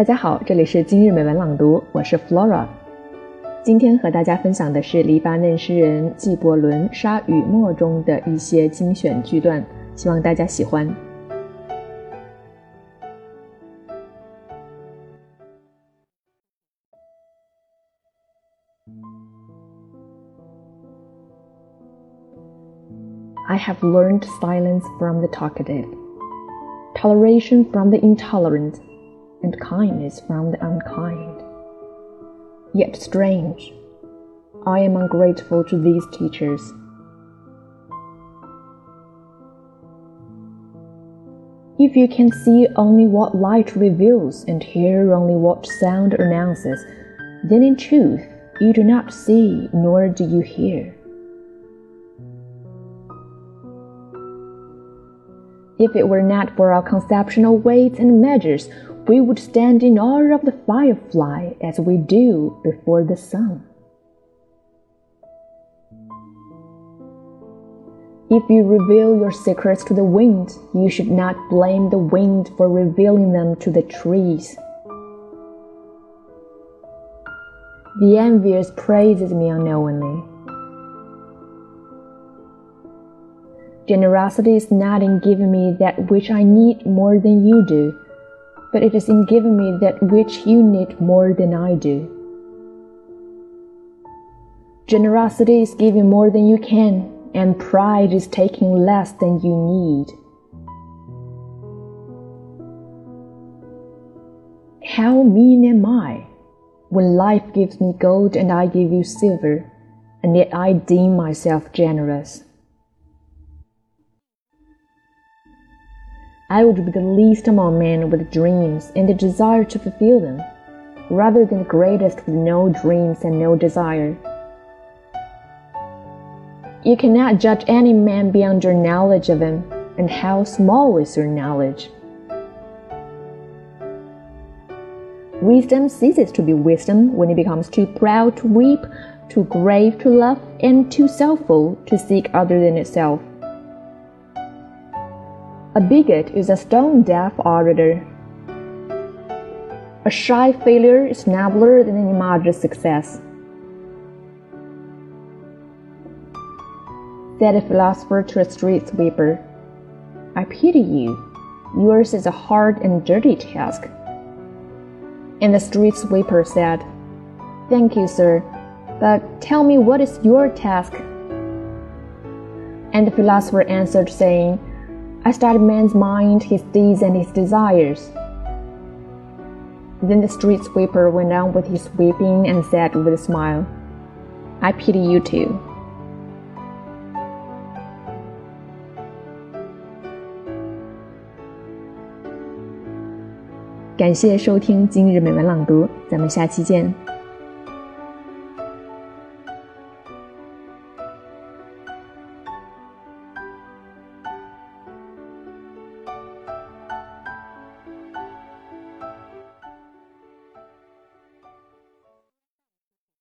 大家好，这里是今日美文朗读，我是 Flora。今天和大家分享的是黎巴嫩诗人纪伯伦《沙与沫》中的一些精选句段，希望大家喜欢。I have learned silence from the talkative, toleration from the intolerant and kindness from the unkind. Yet strange, I am ungrateful to these teachers. If you can see only what light reveals and hear only what sound announces, then in truth you do not see nor do you hear. If it were not for our conceptional weights and measures, we would stand in awe of the firefly as we do before the sun. If you reveal your secrets to the wind, you should not blame the wind for revealing them to the trees. The envious praises me unknowingly. Generosity is not in giving me that which I need more than you do but it is in giving me that which you need more than I do. Generosity is giving more than you can, and pride is taking less than you need. How mean am I when life gives me gold and I give you silver, and yet I deem myself generous? I would be the least among men with dreams and the desire to fulfill them, rather than the greatest with no dreams and no desire. You cannot judge any man beyond your knowledge of him, and how small is your knowledge? Wisdom ceases to be wisdom when it becomes too proud to weep, too grave to love, and too selfful to seek other than itself. A bigot is a stone deaf orator. A shy failure is nobler than an imagined success. Said a philosopher to a street sweeper, I pity you. Yours is a hard and dirty task. And the street sweeper said, Thank you, sir, but tell me what is your task? And the philosopher answered, saying, I study man's mind, his deeds, and his desires. Then the street sweeper went on with his sweeping and said with a smile, I pity you too. 感谢收听今日美文朗读，咱们下期见。